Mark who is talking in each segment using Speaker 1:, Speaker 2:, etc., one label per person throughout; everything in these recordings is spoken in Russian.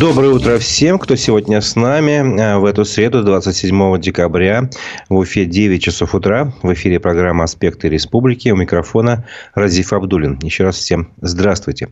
Speaker 1: Доброе утро всем, кто сегодня с нами. А, в эту среду, 27 декабря, в Уфе 9 часов утра. В эфире программа «Аспекты республики». У микрофона Разиф Абдулин. Еще раз всем здравствуйте.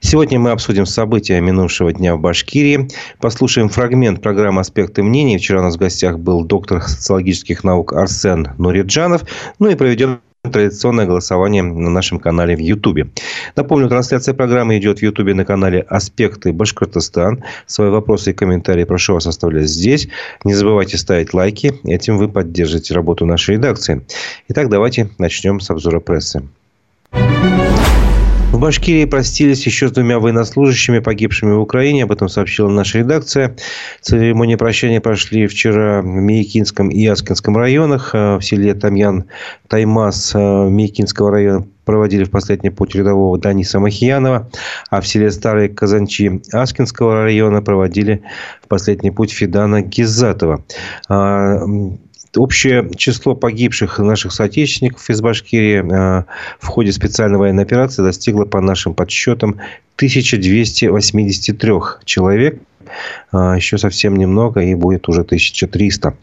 Speaker 1: Сегодня мы обсудим события минувшего дня в Башкирии. Послушаем фрагмент программы «Аспекты мнений». Вчера у нас в гостях был доктор социологических наук Арсен Нуриджанов. Ну и проведем традиционное голосование на нашем канале в Ютубе. Напомню, трансляция программы идет в Ютубе на канале «Аспекты Башкортостан». Свои вопросы и комментарии прошу вас оставлять здесь. Не забывайте ставить лайки. Этим вы поддержите работу нашей редакции. Итак, давайте начнем с обзора прессы. В Башкирии простились еще с двумя военнослужащими, погибшими в Украине. Об этом сообщила наша редакция. Церемонии прощания прошли вчера в Миякинском и Яскинском районах. Э, в селе Тамьян Таймас э, Миякинского района проводили в последний путь рядового Даниса Махиянова, а в селе Старые Казанчи Аскинского района проводили в последний путь Федана Гизатова. А, Общее число погибших наших соотечественников из Башкирии э, в ходе специальной военной операции достигло, по нашим подсчетам, 1283 человек. Э, еще совсем немного, и будет уже 1300.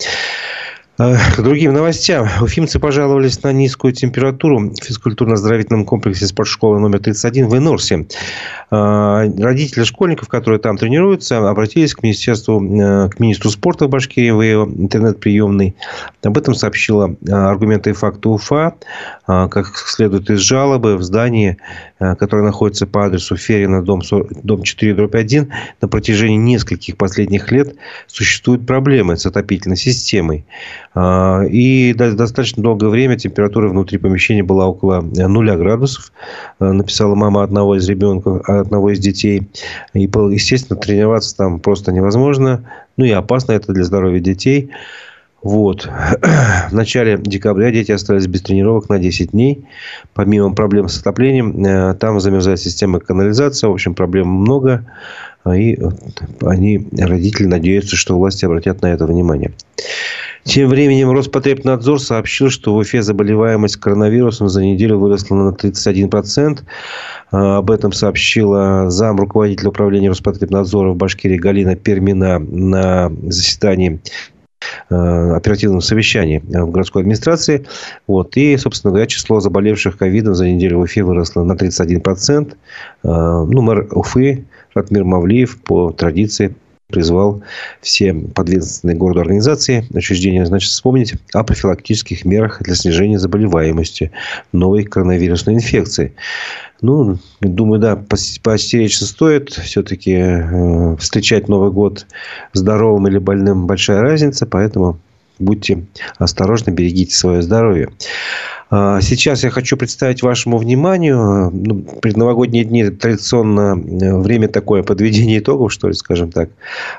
Speaker 1: Э, к другим новостям. Уфимцы пожаловались на низкую температуру в физкультурно-оздоровительном комплексе спортшколы номер 31 в Энорсе. Э, родители школьников, которые там тренируются, обратились к Министерству, э, к министру спорта в Башкирии в ее интернет-приемной. Об этом сообщила аргументы и факты УФА. Как следует из жалобы, в здании, которое находится по адресу Ферина, дом, дом 4, дробь 1, на протяжении нескольких последних лет существуют проблемы с отопительной системой. А, и достаточно долгое время температура внутри помещения была около нуля градусов, а, написала мама одного из ребенка, одного из детей. И, естественно, тренироваться там просто невозможно. Ну и опасно это для здоровья детей. Вот. В начале декабря дети остались без тренировок на 10 дней. Помимо проблем с отоплением, э, там замерзает система канализации. В общем, проблем много. И они, родители, надеются, что власти обратят на это внимание. Тем временем Роспотребнадзор сообщил, что в Уфе заболеваемость коронавирусом за неделю выросла на 31%. А, об этом сообщила зам руководителя управления Роспотребнадзора в Башкирии Галина Пермина на заседании а, оперативном совещании в городской администрации. Вот. И, собственно говоря, число заболевших ковидом за неделю в Уфе выросло на 31%. А, ну, мэр Уфы Ратмир Мавлиев по традиции призвал все подведомственные городу организации, учреждения, значит, вспомнить о профилактических мерах для снижения заболеваемости новой коронавирусной инфекции. Ну, думаю, да, поостеречься стоит. Все-таки э, встречать Новый год здоровым или больным большая разница, поэтому будьте осторожны, берегите свое здоровье. А, сейчас я хочу представить вашему вниманию, ну, предновогодние дни традиционно э, время такое подведение итогов, что ли, скажем так.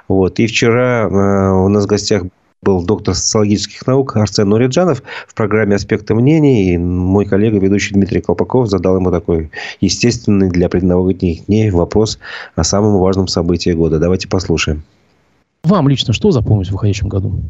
Speaker 1: Вот. И вчера э, у нас в гостях был доктор социологических наук Арсен Нуриджанов в программе «Аспекты мнений». И мой коллега, ведущий Дмитрий Колпаков, задал ему такой естественный для предновогодних дней вопрос о самом важном событии года. Давайте послушаем.
Speaker 2: Вам лично что запомнить в выходящем году?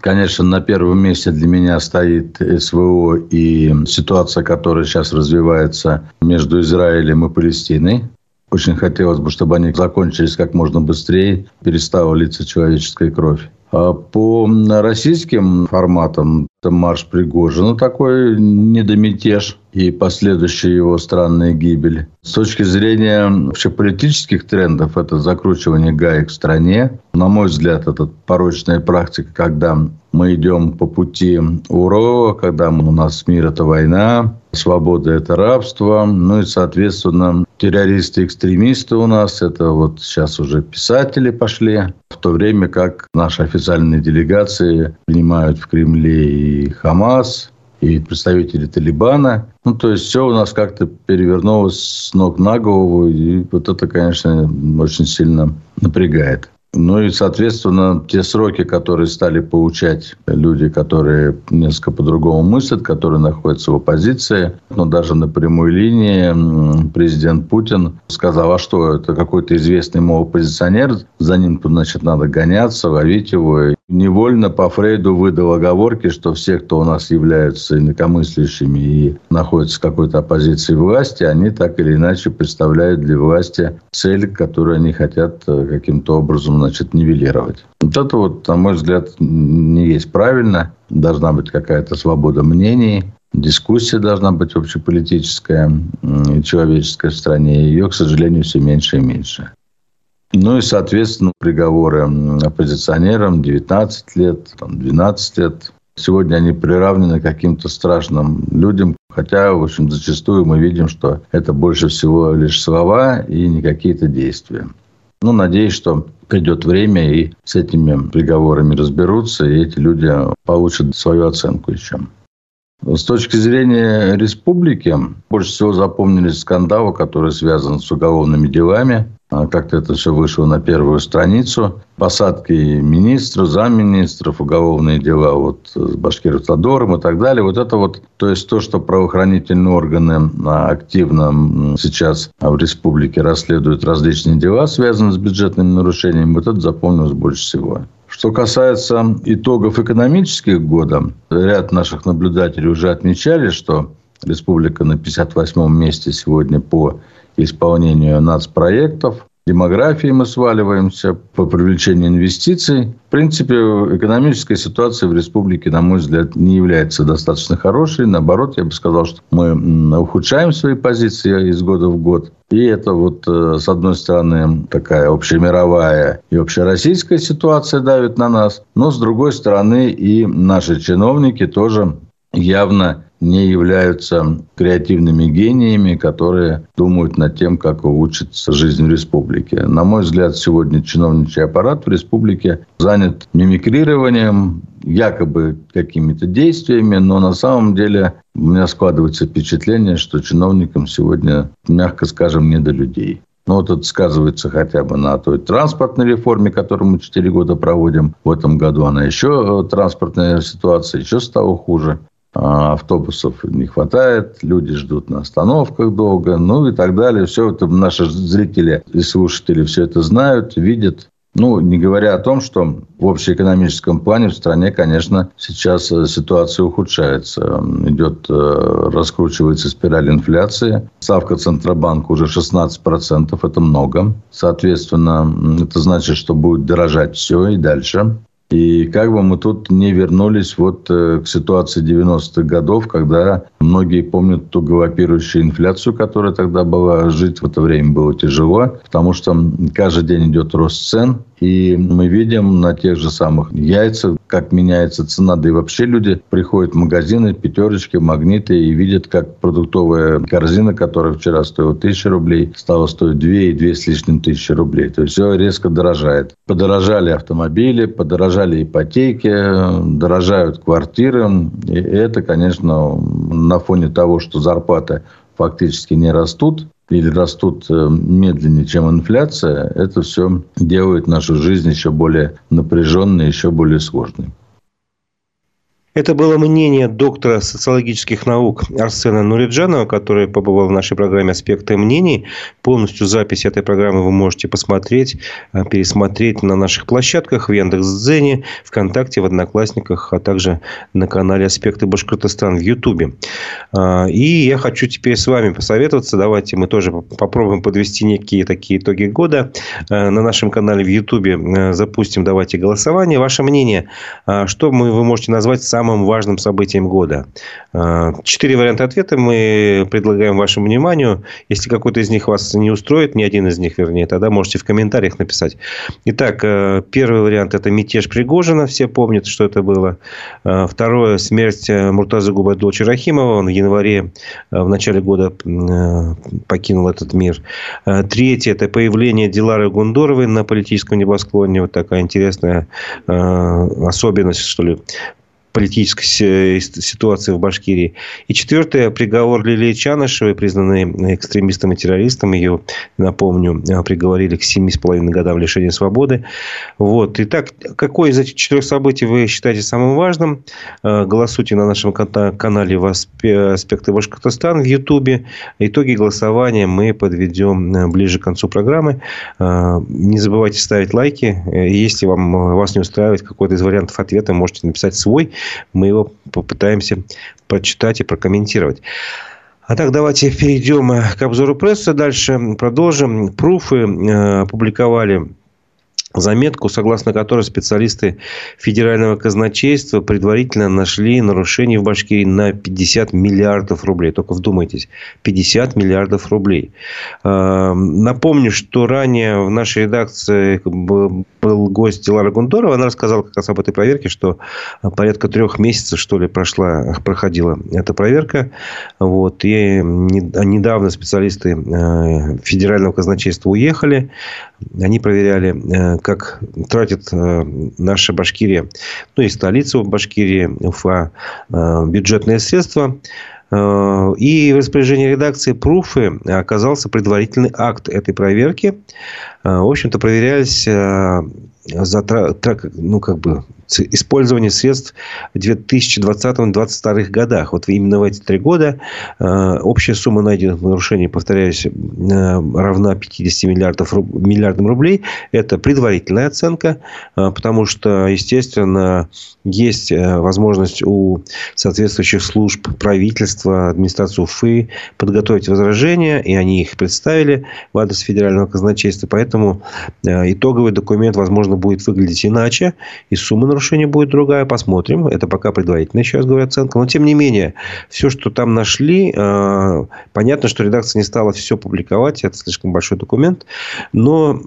Speaker 3: Конечно, на первом месте для меня стоит СВО и ситуация, которая сейчас развивается между Израилем и Палестиной. Очень хотелось бы, чтобы они закончились как можно быстрее, перестала литься человеческая кровь. А по российским форматам это марш Пригожина такой недомятеж и последующая его странная гибель. С точки зрения вообще политических трендов, это закручивание гаек в стране. На мой взгляд, это порочная практика, когда мы идем по пути Урова, когда у нас мир – это война, свобода – это рабство. Ну и, соответственно, террористы-экстремисты у нас – это вот сейчас уже писатели пошли. В то время как наши официальные делегации принимают в Кремле и Хамас, и представители Талибана. Ну, то есть, все у нас как-то перевернулось с ног на голову. И вот это, конечно, очень сильно напрягает. Ну и, соответственно, те сроки, которые стали получать люди, которые несколько по-другому мыслят, которые находятся в оппозиции, но даже на прямой линии президент Путин сказал, а что, это какой-то известный мой оппозиционер, за ним, значит, надо гоняться, ловить его невольно по Фрейду выдал оговорки, что все, кто у нас являются инакомыслящими и находятся в какой-то оппозиции власти, они так или иначе представляют для власти цель, которую они хотят э, каким-то образом значит, нивелировать. Вот это вот, на мой взгляд, не есть правильно. Должна быть какая-то свобода мнений, дискуссия должна быть общеполитическая и человеческая в стране. Ее, к сожалению, все меньше и меньше. Ну и, соответственно, приговоры оппозиционерам 19 лет, 12 лет. Сегодня они приравнены к каким-то страшным людям, хотя, в общем, зачастую мы видим, что это больше всего лишь слова и не какие-то действия. Ну, надеюсь, что придет время и с этими приговорами разберутся, и эти люди получат свою оценку еще. С точки зрения республики, больше всего запомнились скандалы, которые связаны с уголовными делами. А как-то это все вышло на первую страницу. Посадки министров, замминистров, уголовные дела вот с Башкиртодором и так далее. Вот это вот, то есть то, что правоохранительные органы а, активно сейчас в республике расследуют различные дела, связанные с бюджетными нарушениями, вот это запомнилось больше всего. Что касается итогов экономических года, ряд наших наблюдателей уже отмечали, что республика на 58-м месте сегодня по исполнению нацпроектов. Демографии мы сваливаемся по привлечению инвестиций. В принципе, экономическая ситуация в республике, на мой взгляд, не является достаточно хорошей. Наоборот, я бы сказал, что мы ухудшаем свои позиции из года в год. И это вот, э, с одной стороны, такая общемировая и общероссийская ситуация давит на нас, но с другой стороны и наши чиновники тоже явно не являются креативными гениями, которые думают над тем, как улучшится жизнь в республике. На мой взгляд, сегодня чиновничий аппарат в республике занят мимикрированием, якобы какими-то действиями, но на самом деле у меня складывается впечатление, что чиновникам сегодня, мягко скажем, не до людей. Ну, вот это сказывается хотя бы на той транспортной реформе, которую мы 4 года проводим. В этом году она еще, э, транспортная ситуация еще стала хуже. А, автобусов не хватает, люди ждут на остановках долго, ну и так далее. Все это наши зрители и слушатели все это знают, видят. Ну, не говоря о том, что в общеэкономическом плане в стране, конечно, сейчас э, ситуация ухудшается. Идет, э, раскручивается спираль инфляции. Ставка Центробанка уже 16%, это много. Соответственно, это значит, что будет дорожать все и дальше. И как бы мы тут не вернулись вот э, к ситуации 90-х годов, когда многие помнят ту галопирующую инфляцию, которая тогда была. Жить в это время было тяжело, потому что каждый день идет рост цен. И мы видим на тех же самых яйцах, как меняется цена. Да и вообще люди приходят в магазины, пятерочки, магниты и видят, как продуктовая корзина, которая вчера стоила тысячу рублей, стала стоить две и две с лишним тысячи рублей. То есть все резко дорожает. Подорожали автомобили, подорожали ипотеки, дорожают квартиры. И это, конечно, на фоне того, что зарплаты фактически не растут, или растут э, медленнее, чем инфляция, это все делает нашу жизнь еще более напряженной, еще более сложной.
Speaker 1: Это было мнение доктора социологических наук Арсена Нуриджанова, который побывал в нашей программе «Аспекты мнений». Полностью запись этой программы вы можете посмотреть, э, пересмотреть на наших площадках в Яндекс.Дзене, ВКонтакте, в Одноклассниках, а также на канале «Аспекты Башкортостан» в Ютубе. А, и я хочу теперь с вами посоветоваться. Давайте мы тоже попробуем подвести некие такие итоги года. Э, на нашем канале в Ютубе э, запустим «Давайте голосование». Ваше мнение, а, что мы, вы можете назвать самым самым важным событием года? А, четыре варианта ответа мы предлагаем вашему вниманию. Если какой-то из них вас не устроит, ни один из них, вернее, тогда можете в комментариях написать. Итак, э, первый вариант – это мятеж Пригожина. Все помнят, что это было. А, второе – смерть э, Муртаза Губайдуловича Рахимова. Он в январе, э, в начале года покинул этот мир. Третье – это появление Дилары Гундоровой на политическом небосклоне. Вот такая интересная особенность, что ли, политической ситуации в Башкирии. И четвертое, приговор Лилии Чанышевой, признанной экстремистом и террористом. Ее, напомню, приговорили к 7,5 годам лишения свободы. Вот. Итак, какое из этих четырех событий вы считаете самым важным? Голосуйте на нашем канале «Аспекты Башкортостана» в Ютубе. Итоги голосования мы подведем ближе к концу программы. Не забывайте ставить лайки. Если вам, вас не устраивает какой-то из вариантов ответа, можете написать свой мы его попытаемся прочитать и прокомментировать. А так, давайте перейдем к обзору прессы. Дальше продолжим. Пруфы э, опубликовали заметку, согласно которой специалисты Федерального казначейства предварительно нашли нарушений в Башкирии на 50 миллиардов рублей. Только вдумайтесь, 50 миллиардов рублей. А, напомню, что ранее в нашей редакции был гость Лара Гундорова. Она рассказала как раз об этой проверке, что порядка трех месяцев, что ли, прошла, проходила эта проверка. Вот. И недавно специалисты э, Федерального казначейства уехали. Они проверяли, э, как тратит э, наша Башкирия, ну и столица Башкирии, Уфа, э, бюджетные средства. И в распоряжении редакции Пруфы оказался предварительный акт этой проверки. В общем-то, проверялись затрат, ну, как бы, использование средств в 2020-2022 годах. Вот именно в эти три года э, общая сумма найденных нарушений, повторяюсь, э, равна 50 миллиардов, миллиардам рублей. Это предварительная оценка, э, потому что, естественно, есть возможность у соответствующих служб правительства, администрации УФы подготовить возражения, и они их представили в адрес федерального казначейства. Поэтому итоговый документ, возможно, будет выглядеть иначе, и сумма нарушения будет другая. Посмотрим. Это пока предварительная, еще раз говорю, оценка. Но, тем не менее, все, что там нашли, э, понятно, что редакция не стала все публиковать. Это слишком большой документ. Но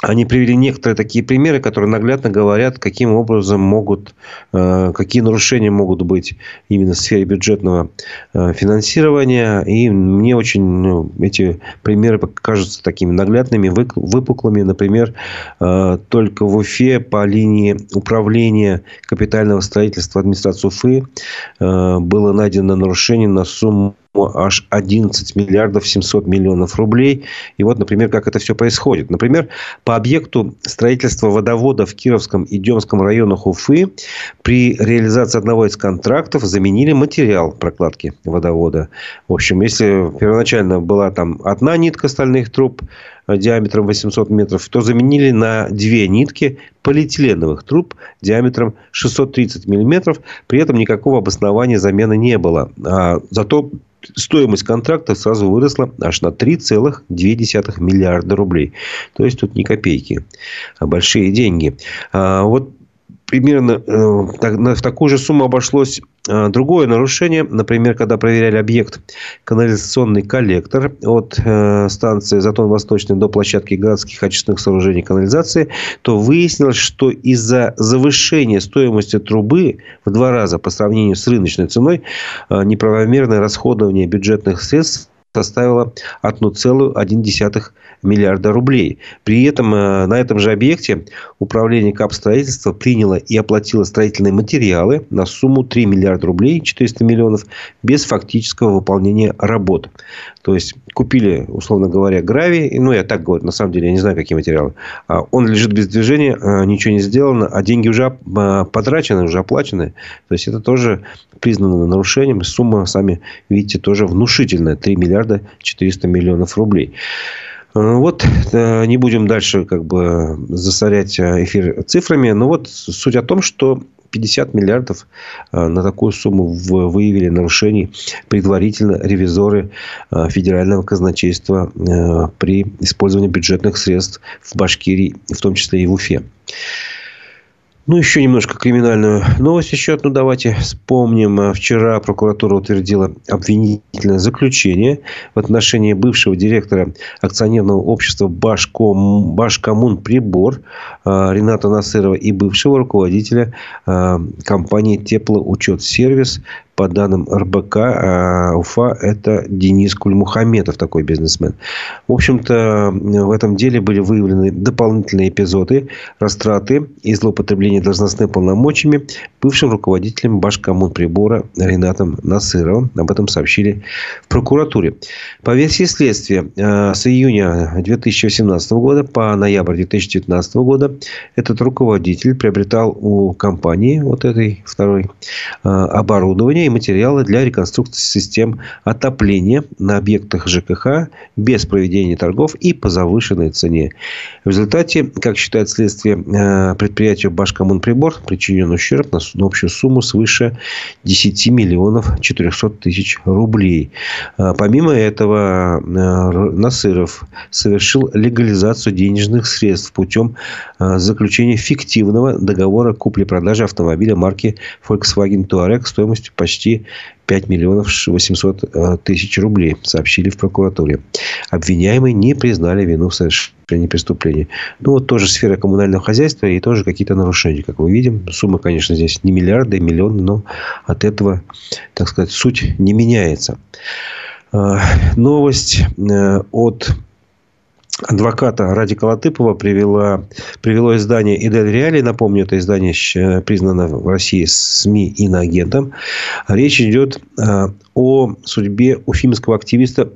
Speaker 1: они привели некоторые такие примеры, которые наглядно говорят, каким образом могут, э, какие нарушения могут быть именно в сфере бюджетного э, финансирования. И мне очень ну, эти примеры кажутся такими наглядными, выпуклыми. Например, э, только в Уфе по линии управления капитального строительства администрации Уфы было найдено нарушение на сумму аж 11 миллиардов 700 миллионов рублей. И вот, например, как это все происходит. Например, по объекту строительства водовода в Кировском и Демском районах Уфы при реализации одного из контрактов заменили материал прокладки водовода. В общем, если первоначально была там одна нитка стальных труб, диаметром 800 метров, то заменили на две нитки полиэтиленовых труб диаметром 630 миллиметров. При этом никакого обоснования замены не было. А зато стоимость контракта сразу выросла аж на 3,2 миллиарда рублей. То есть, тут не копейки, а большие деньги. А вот примерно э, в такую же сумму обошлось э, другое нарушение. Например, когда проверяли объект канализационный коллектор от э, станции Затон Восточный до площадки городских очистных сооружений канализации, то выяснилось, что из-за завышения стоимости трубы в два раза по сравнению с рыночной ценой неправомерное расходование бюджетных средств составила 1,1 миллиарда рублей. При этом э, на этом же объекте управление капстроительства приняло и оплатило строительные материалы на сумму 3 миллиарда рублей, 400 миллионов, без фактического выполнения работ. То есть, купили, условно говоря, гравий. Ну, я так говорю, на самом деле, я не знаю, какие материалы. А он лежит без движения, э, ничего не сделано, а деньги уже э, потрачены, уже оплачены. То есть, это тоже признано нарушением. Сумма, сами видите, тоже внушительная. 3 миллиарда 400 миллионов рублей. Э, вот, э, не будем дальше как бы засорять э, эфир цифрами, но вот суть о том, что 50 миллиардов на такую сумму выявили нарушений предварительно ревизоры федерального казначейства при использовании бюджетных средств в Башкирии, в том числе и в Уфе. Ну, еще немножко криминальную новость еще Ну, давайте вспомним. Вчера прокуратура утвердила обвинительное заключение в отношении бывшего директора акционерного общества Башком, Башкоммун Прибор а, Рената Насырова и бывшего руководителя а, компании Теплоучет Сервис по данным РБК, а, Уфа – это Денис Кульмухаметов, такой бизнесмен. В общем-то, в этом деле были выявлены дополнительные эпизоды растраты и злоупотребления должностными полномочиями бывшим руководителем Башкоммунприбора Ренатом Насыровым. Об этом сообщили в прокуратуре. По версии следствия, э, с июня 2018 года по ноябрь 2019 года этот руководитель приобретал у компании, вот этой второй, э, оборудование и материалы для реконструкции систем отопления на объектах ЖКХ без проведения торгов и по завышенной цене. В результате, как считает следствие, э, предприятию Башкоммунприбор причинен ущерб на общую сумму свыше 10 миллионов 400 тысяч рублей. Э, помимо этого, э, Насыров совершил легализацию денежных средств путем заключения фиктивного договора купли-продажи автомобиля марки Volkswagen Touareg стоимостью почти 5 миллионов 800 э, тысяч рублей, сообщили в прокуратуре. Обвиняемые не признали вину в совершении преступления. Ну, вот тоже сфера коммунального хозяйства и тоже какие-то нарушения, как мы видим. Сумма, конечно, здесь не миллиарды, а миллионы, но от этого, так сказать, суть не меняется. Э, новость э, от адвоката Радика Латыпова привела, привело издание «Идель Реалии». Напомню, это издание признано в России СМИ иноагентом. Речь идет э, о судьбе уфимского активиста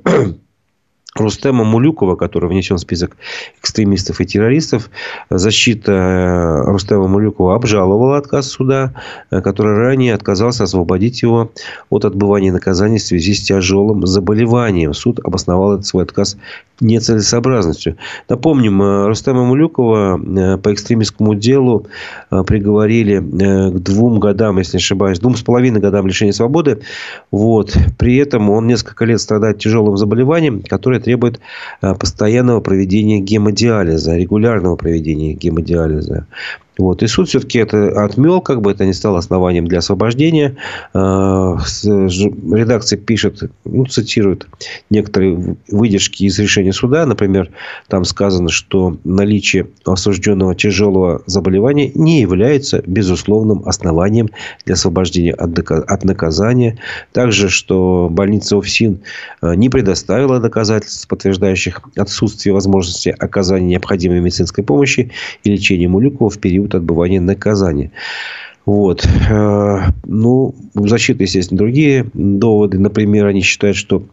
Speaker 1: Рустема Мулюкова, который внесен в список экстремистов и террористов. Защита э, Рустема Мулюкова обжаловала отказ суда, э, который ранее отказался освободить его от отбывания наказания в связи с тяжелым заболеванием. Суд обосновал этот свой отказ нецелесообразностью. Напомним, э, Рустема Мулюкова по экстремистскому делу приговорили к двум годам, если не ошибаюсь, двум с половиной годам лишения свободы. Вот. При этом он несколько лет страдает тяжелым заболеванием, которое требует э, постоянного проведения гемодиализа, регулярного проведения гемодиализа. Вот. И суд все-таки это отмел, как бы это не стало основанием для освобождения. А, редакция пишет, ну, цитирует некоторые выдержки из решения суда. Например, там сказано, что наличие осужденного тяжелого заболевания не является безусловным основанием для освобождения от наказания. Также, что больница УФСИН а, не предоставила доказательств, подтверждающих отсутствие возможности оказания необходимой медицинской помощи и лечения Мулюкова в период период отбывания наказания. Вот. Э, ну, защита, естественно, другие доводы. Например, они считают, что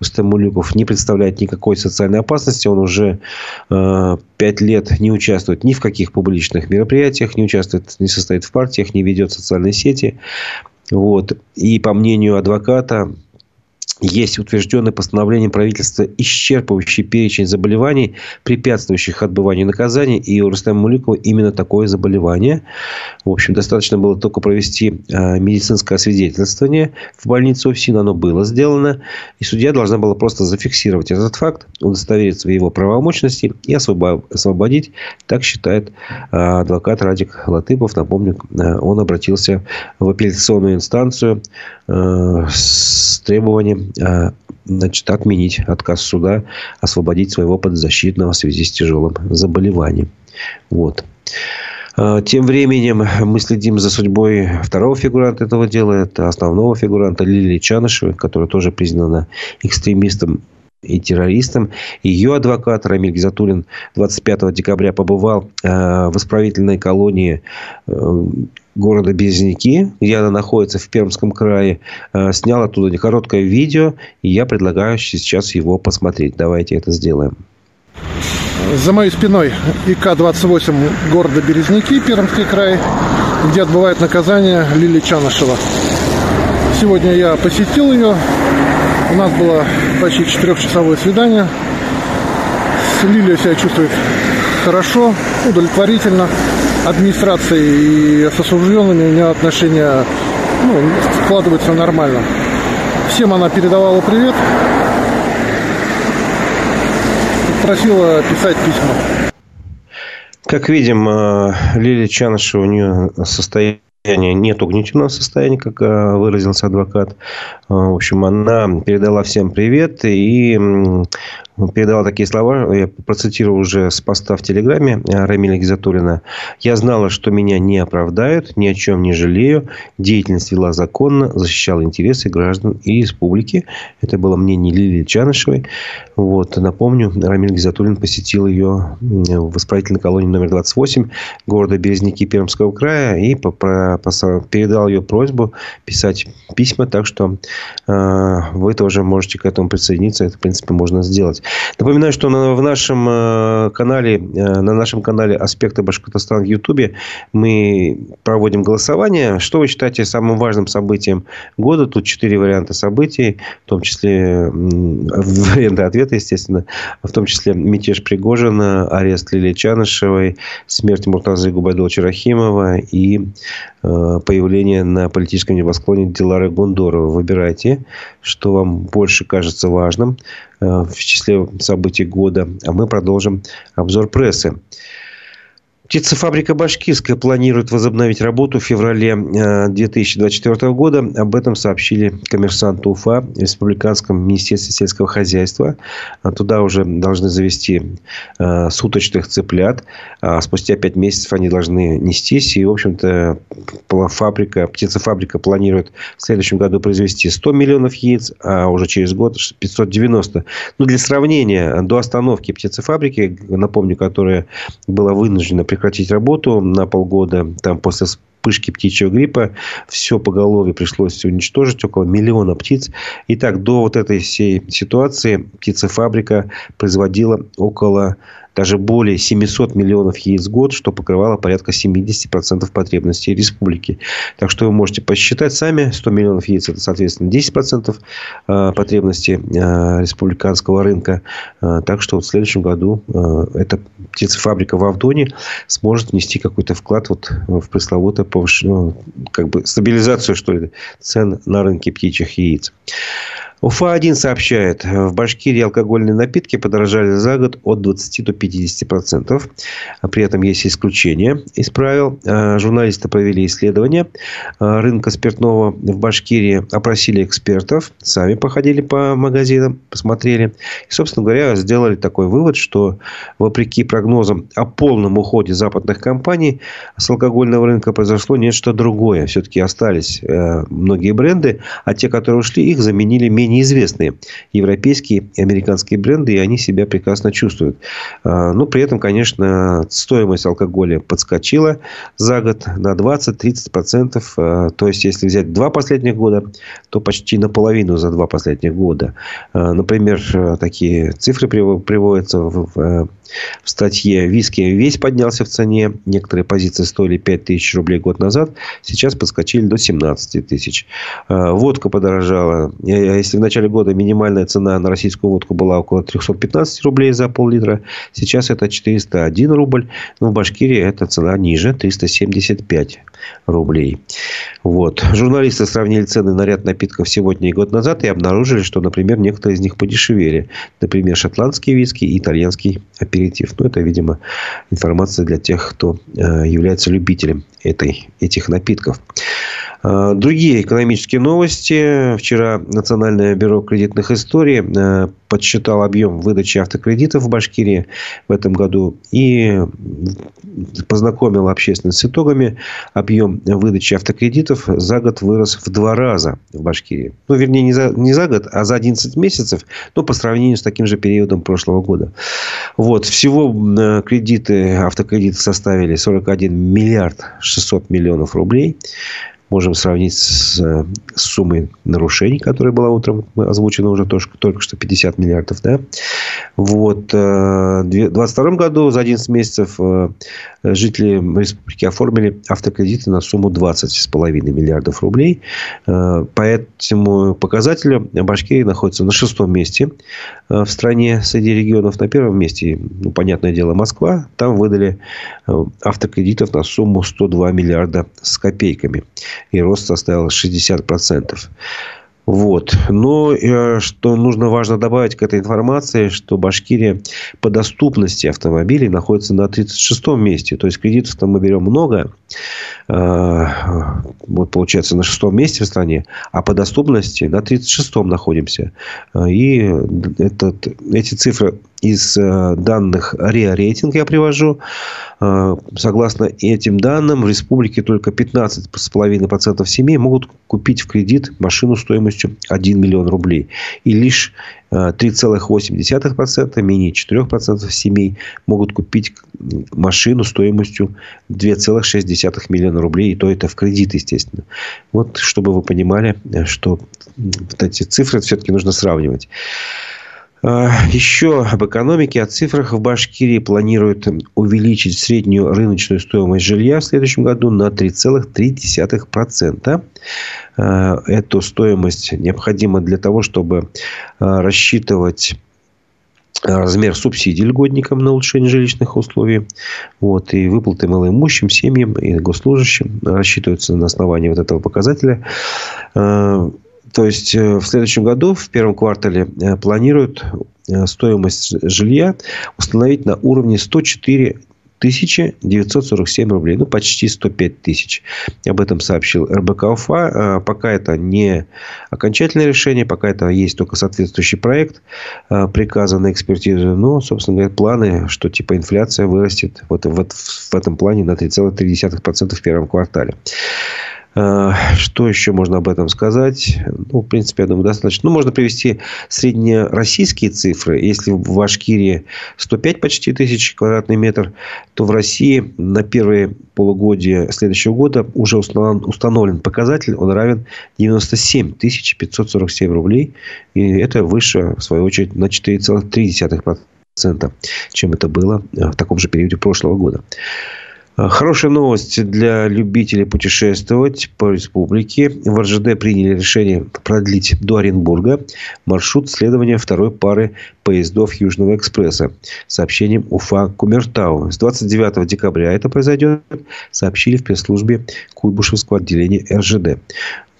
Speaker 1: Стамулюков не представляет никакой социальной опасности. Он уже э, пять лет не участвует ни в каких публичных мероприятиях, не участвует, не состоит в партиях, не ведет социальные сети. Вот. И по мнению адвоката, есть утвержденный постановлением правительства исчерпывающий перечень заболеваний, препятствующих отбыванию наказания. И у Рустама Муликова именно такое заболевание. В общем, достаточно было только провести э, медицинское освидетельствование в больнице УФСИН. Оно было сделано. И судья должна была просто зафиксировать этот факт, удостовериться в его правомощности и освободить. Так считает э, адвокат Радик Латыпов. Напомню, э, он обратился в апелляционную инстанцию с требованием Э, значит, отменить отказ суда, освободить своего подзащитного в связи с тяжелым заболеванием. Вот. Э, тем временем мы следим за судьбой второго фигуранта этого дела. Это основного фигуранта Лилии Чанышевой, которая тоже признана экстремистом и террористом. Ее адвокат Рамиль Гизатуллин 25 декабря побывал э, в исправительной колонии города Березники, где она находится в Пермском крае, э, снял оттуда короткое видео, и я предлагаю сейчас его посмотреть. Давайте это сделаем.
Speaker 4: За моей спиной ИК-28 города Березники, Пермский край, где отбывает наказание Лили Чанышева. Сегодня я посетил ее. У нас было почти четырехчасовое свидание. Лилия себя чувствует хорошо, удовлетворительно администрацией и с осужденными у меня отношения ну, складываются нормально. Всем она передавала привет. Просила писать письма.
Speaker 1: Как видим, э, Лилия Чанышева, у нее состояние нет угнетенного состояния, как э, выразился адвокат. Э, в общем, она передала всем привет и передала такие слова, я процитирую уже с поста в Телеграме Рамиля Гизатулина. «Я знала, что меня не оправдают, ни о чем не жалею. Деятельность вела законно, защищала интересы граждан и республики». Это было мнение Лилии Чанышевой. Вот, напомню, Рамиль Гизатуллин посетил ее в исправительной колонии номер 28 города Березники Пермского края и передал ее просьбу писать письма, так что э, вы тоже можете к этому присоединиться. Это, в принципе, можно сделать. Напоминаю, что на, в нашем э, канале, э, на нашем канале «Аспекты Башкортостана» в Ютубе мы проводим голосование. Что вы считаете самым важным событием года? Тут четыре варианта событий, в том числе варианты ответа, естественно, в том числе мятеж Пригожина, арест Лилии Чанышевой, смерть Муртазы Губайдовича Рахимова и э, появление на политическом небосклоне Дилары Гундорова. Выбирайте, что вам больше кажется важным э, в числе событий года. А мы продолжим обзор прессы. Птицефабрика «Башкирская» планирует возобновить работу в феврале 2024 э, года. Об этом сообщили коммерсанты УФА в Республиканском министерстве сельского хозяйства. А туда уже должны завести э, суточных цыплят. А спустя пять месяцев они должны нестись. И, в общем-то, фабрика, птицефабрика планирует в следующем году произвести 100 миллионов яиц, а уже через год 590. Ну, для сравнения, до остановки птицефабрики, напомню, которая была вынуждена прекратить работу на полгода. Там после вспышки птичьего гриппа все поголовье пришлось уничтожить, около миллиона птиц. Итак, до вот этой всей ситуации птицефабрика производила около даже более 700 миллионов яиц в год, что покрывало порядка 70% потребностей республики. Так что вы можете посчитать сами. 100 миллионов яиц – это, соответственно, 10% э, потребностей э, республиканского рынка. Э, так что вот в следующем году эта птицефабрика в Авдоне сможет внести какой-то вклад вот в пресловутое повышенную, как бы стабилизацию, что ли, цен на рынке птичьих яиц. УФА-1 сообщает, в Башкирии алкогольные напитки подорожали за год от 20 до 50 процентов. При этом есть исключения из правил. А, журналисты провели исследование а, рынка спиртного в Башкирии, опросили экспертов, сами походили по магазинам, посмотрели. И, собственно говоря, сделали такой вывод, что вопреки прогнозам о полном уходе западных компаний с алкогольного рынка произошло нечто другое. Все-таки остались э, многие бренды, а те, которые ушли, их заменили менее неизвестные европейские и американские бренды, и они себя прекрасно чувствуют. А, Но ну, при этом, конечно, стоимость алкоголя подскочила за год на 20-30%. А, то есть, если взять два последних года, то почти наполовину за два последних года. А, например, такие цифры приводятся в в статье «Виски весь поднялся в цене». Некоторые позиции стоили 5 тысяч рублей год назад. Сейчас подскочили до 17 тысяч. Водка подорожала. Если в начале года минимальная цена на российскую водку была около 315 рублей за пол-литра. Сейчас это 401 рубль. Но в Башкирии эта цена ниже. 375 рублей. Вот. Журналисты сравнили цены на ряд напитков сегодня и год назад и обнаружили, что, например, некоторые из них подешевели. Например, шотландский виски и итальянский аперитив. Ну, это, видимо, информация для тех, кто э, является любителем этой, этих напитков. Э, другие экономические новости. Вчера Национальное бюро кредитных историй э, подсчитал объем выдачи автокредитов в Башкирии в этом году и познакомил общественность с итогами. Объем выдачи автокредитов за год вырос в два раза в Башкирии. Ну, вернее, не за, не за год, а за 11 месяцев, но по сравнению с таким же периодом прошлого года. Вот. Всего э, кредиты, автокредиты составили 41 миллиард 600 миллионов рублей можем сравнить с, с суммой нарушений, которая была утром озвучена уже только, только что 50 миллиардов. Да? Вот. Э, в 2022 году за 11 месяцев э, жители республики оформили автокредиты на сумму 20,5 миллиардов рублей. Э, по этому показателю Башкирия находится на шестом месте в стране среди регионов. На первом месте, ну, понятное дело, Москва. Там выдали автокредитов на сумму 102 миллиарда с копейками и рост составил 60%. Вот. Но э, что нужно важно добавить к этой информации, что Башкирия по доступности автомобилей находится на 36-м месте. То есть кредитов там мы берем много. вот получается на шестом месте в стране, а по доступности на 36-м находимся. И этот, эти цифры из данных РИА рейтинг я привожу. Согласно этим данным, в республике только 15,5% семей могут купить в кредит машину стоимостью 1 миллион рублей. И лишь 3,8%, менее 4% семей могут купить машину стоимостью 2,6 миллиона рублей. И то это в кредит, естественно. Вот, чтобы вы понимали, что вот эти цифры все-таки нужно сравнивать. А, еще об экономике, о цифрах. В Башкирии планируют увеличить среднюю рыночную стоимость жилья в следующем году на 3,3%. А, эту стоимость необходима для того, чтобы а, рассчитывать размер субсидий льготникам на улучшение жилищных условий. Вот, и выплаты малоимущим семьям и госслужащим рассчитываются на основании вот этого показателя. То есть э, в следующем году, в первом квартале, э, планируют э, стоимость жилья установить на уровне 104 тысячи 947 рублей. Ну, почти 105 тысяч. Об этом сообщил РБК УФА. Пока это не окончательное решение, пока это есть только соответствующий проект приказа на экспертизу. Но, собственно говоря, планы, что типа инфляция вырастет вот, вот в этом плане на 3,3% в первом квартале. Э, что еще можно об этом сказать? Ну, в принципе, я думаю, достаточно. Ну, можно привести среднероссийские цифры. Если в Башкирии 105 почти тысяч квадратный метр, то в России на первые полугодие следующего года уже установлен показатель. Он равен 97 547 рублей. И это выше, в свою очередь, на 4,3%, чем это было в таком же периоде прошлого года. Хорошая новость для любителей путешествовать по республике. В РЖД приняли решение продлить до Оренбурга маршрут следования второй пары поездов Южного экспресса. Сообщением Уфа-Кумертау. С 29 декабря это произойдет, сообщили в пресс-службе Куйбышевского отделения РЖД.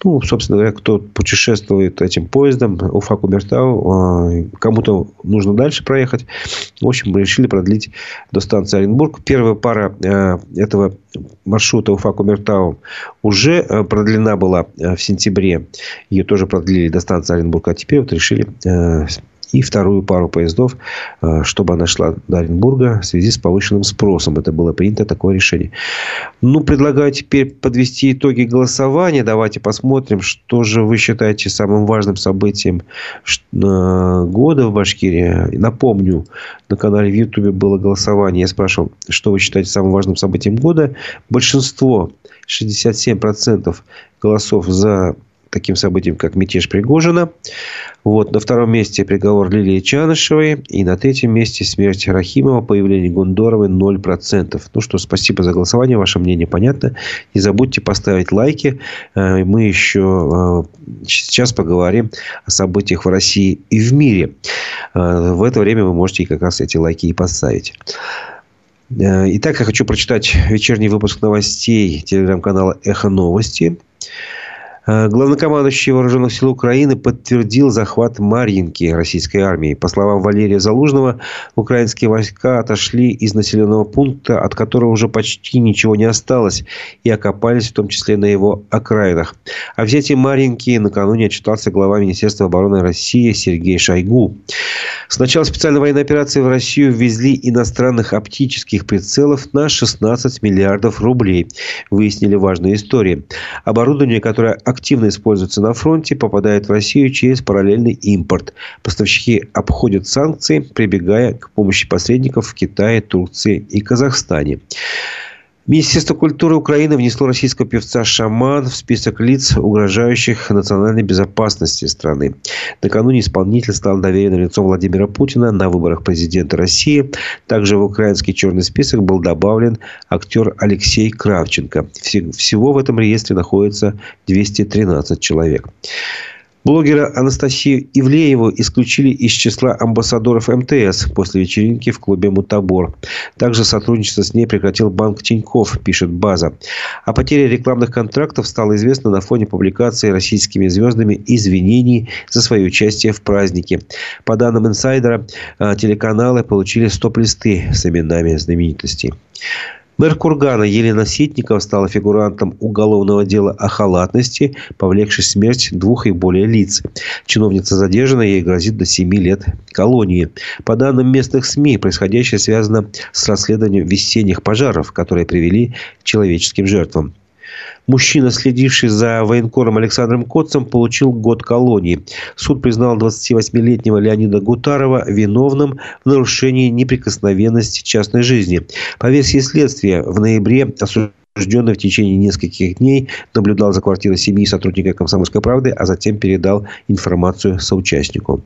Speaker 1: Ну, собственно говоря, кто путешествует этим поездом, Уфа Кумертау, а, кому-то нужно дальше проехать. В общем, мы решили продлить до станции Оренбург. Первая пара а, этого маршрута Уфа Кумертау уже а, продлена была в сентябре. Ее тоже продлили до станции Оренбург. А теперь вот решили и вторую пару поездов, э, чтобы она шла до Оренбурга в связи с повышенным спросом. Это было принято такое решение. Ну, предлагаю теперь подвести итоги голосования. Давайте посмотрим, что же вы считаете самым важным событием э, года в Башкирии. Напомню, на канале в Ютубе было голосование. Я спрашивал, что вы считаете самым важным событием года. Большинство, 67% голосов за таким событием, как мятеж Пригожина. Вот. На втором месте приговор Лилии Чанышевой. И на третьем месте смерть Рахимова, появление Гундоровой 0%. Ну что, спасибо за голосование. Ваше мнение понятно. Не забудьте поставить лайки. Э, мы еще э, сейчас поговорим о событиях в России и в мире. Э, в это время вы можете как раз эти лайки и поставить. Итак, я хочу прочитать вечерний выпуск новостей телеграм-канала «Эхо новости». Э, главнокомандующий Вооруженных сил Украины подтвердил захват Марьинки российской армии. По словам Валерия Залужного, украинские войска отошли из населенного пункта, от которого уже почти ничего не осталось, и окопались в том числе на его окраинах. О взятии Марьинки накануне отчитался глава Министерства обороны России Сергей Шойгу. С начала специальной военной операции в Россию ввезли иностранных оптических прицелов на 16 миллиардов рублей. Выяснили важные истории. Оборудование, которое активно используется на фронте, попадает в Россию через параллельный импорт. Поставщики обходят санкции, прибегая к помощи посредников в Китае, Турции и Казахстане. Министерство культуры Украины внесло российского певца «Шаман» в список лиц, угрожающих национальной безопасности страны. Накануне исполнитель стал доверенным лицом Владимира Путина на выборах президента России. Также в украинский черный список был добавлен актер Алексей Кравченко. Всего в этом реестре находится 213 человек. Блогера Анастасию Ивлееву исключили из числа амбассадоров МТС после вечеринки в клубе «Мутабор». Также сотрудничество с ней прекратил банк Тиньков, пишет «База». О потере рекламных контрактов стало известно на фоне публикации российскими звездами извинений за свое участие в празднике. По данным инсайдера, э, телеканалы получили стоп-листы с именами знаменитостей. Мэр Кургана Елена Ситникова стала фигурантом уголовного дела о халатности, повлекшей смерть двух и более лиц. Чиновница задержана, ей грозит до 7 лет колонии. По данным местных СМИ, происходящее связано с расследованием весенних пожаров, которые привели к человеческим жертвам. Мужчина, следивший за военкором Александром Котцем, получил год колонии. Суд признал 28-летнего Леонида Гутарова виновным в нарушении неприкосновенности частной жизни. По версии следствия, в ноябре осужденный в течение нескольких дней наблюдал за квартирой семьи сотрудника «Комсомольской правды», а затем передал информацию соучастнику.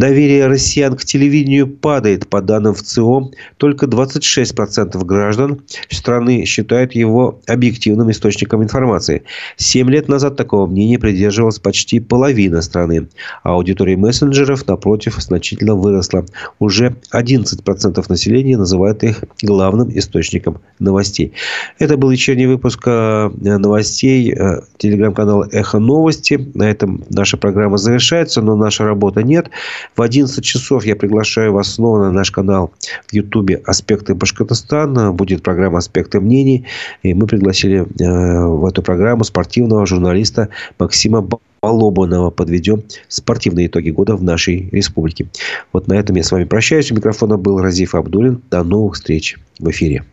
Speaker 1: Доверие россиян к телевидению падает. По данным ВЦИО, только 26% граждан страны считают его объективным источником информации. Семь лет назад такого мнения придерживалась почти половина страны. А аудитория мессенджеров, напротив, значительно выросла. Уже 11% населения называют их главным источником новостей. Это был вечерний выпуск э, новостей э, телеграм-канала «Эхо новости». На этом наша программа завершается, но наша работа нет. В 11 часов я приглашаю вас снова на наш канал в Ютубе «Аспекты Башкортостана». Будет программа «Аспекты мнений». И мы пригласили э, в эту программу спортивного журналиста Максима Полобанова. Подведем спортивные итоги года в нашей республике. Вот на этом я с вами прощаюсь. У микрофона был Разиф Абдулин. До новых встреч в эфире.